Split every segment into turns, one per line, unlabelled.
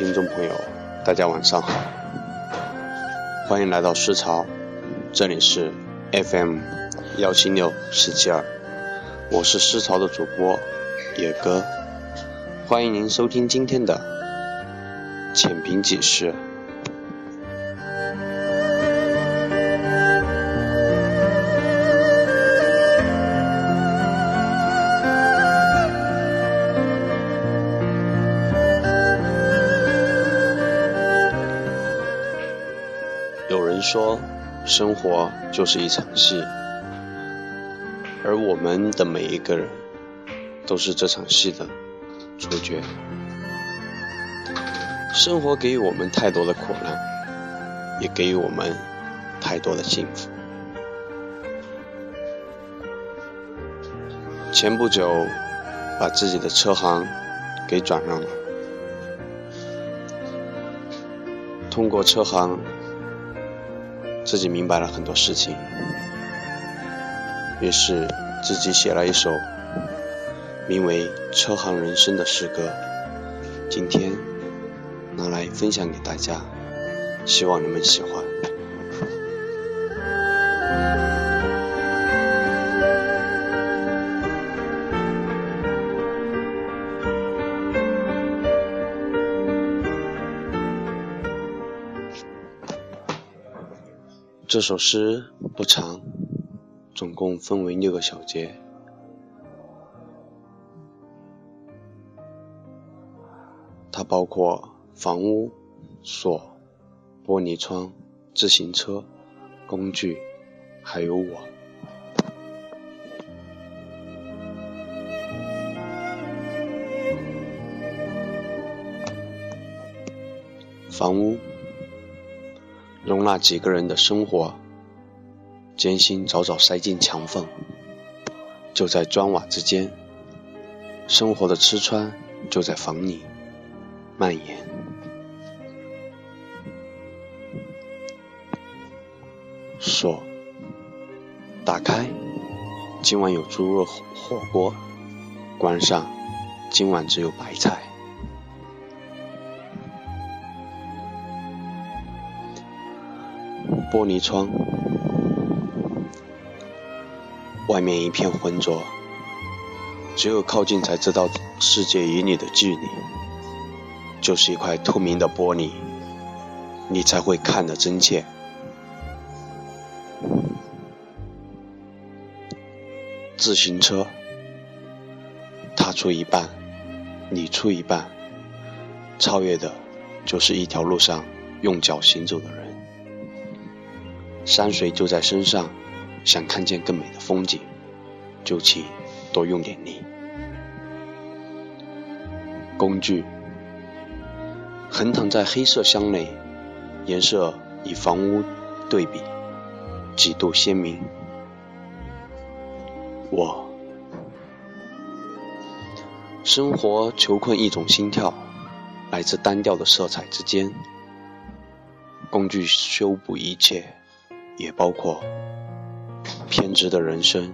听众朋友，大家晚上好，欢迎来到思潮，这里是 FM 幺七六四七二，我是思潮的主播野哥，欢迎您收听今天的浅评几事。说，生活就是一场戏，而我们的每一个人都是这场戏的主角。生活给予我们太多的苦难，也给予我们太多的幸福。前不久，把自己的车行给转让了，通过车行。自己明白了很多事情，于是自己写了一首名为《车行人生》的诗歌，今天拿来分享给大家，希望你们喜欢。这首诗不长，总共分为六个小节。它包括房屋、锁、玻璃窗、自行车、工具，还有我。房屋。容纳几个人的生活，艰辛早早塞进墙缝，就在砖瓦之间。生活的吃穿就在房里蔓延。锁打开，今晚有猪肉火锅；关上，今晚只有白菜。玻璃窗，外面一片浑浊，只有靠近才知道世界与你的距离。就是一块透明的玻璃，你才会看得真切。自行车，踏出一半，你出一半，超越的，就是一条路上用脚行走的人。山水就在身上，想看见更美的风景，就请多用点力。工具横躺在黑色箱内，颜色与房屋对比，几度鲜明。我生活囚困一种心跳，来自单调的色彩之间。工具修补一切。也包括偏执的人生。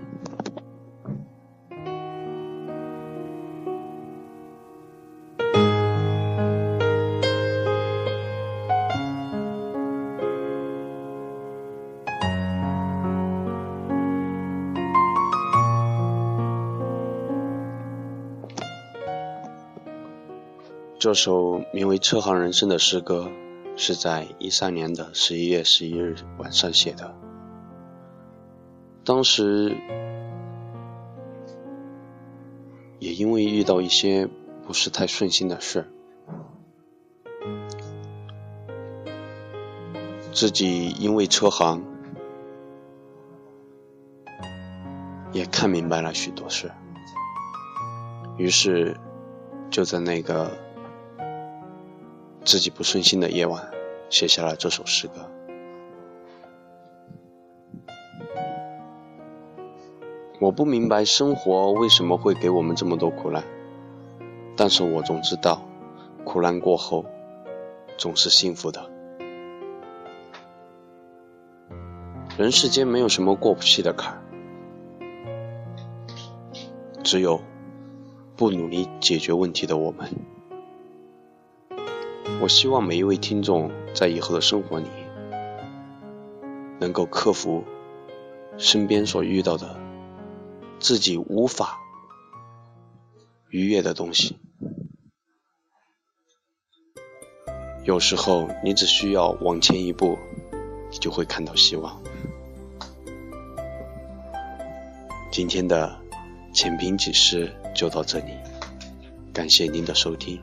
这首名为《车行人生》的诗歌。是在一三年的十一月十一日晚上写的。当时也因为遇到一些不是太顺心的事，自己因为车行也看明白了许多事，于是就在那个。自己不顺心的夜晚，写下了这首诗歌。我不明白生活为什么会给我们这么多苦难，但是我总知道，苦难过后总是幸福的。人世间没有什么过不去的坎，只有不努力解决问题的我们。我希望每一位听众在以后的生活里，能够克服身边所遇到的自己无法逾越的东西。有时候，你只需要往前一步，你就会看到希望。今天的浅评启示就到这里，感谢您的收听。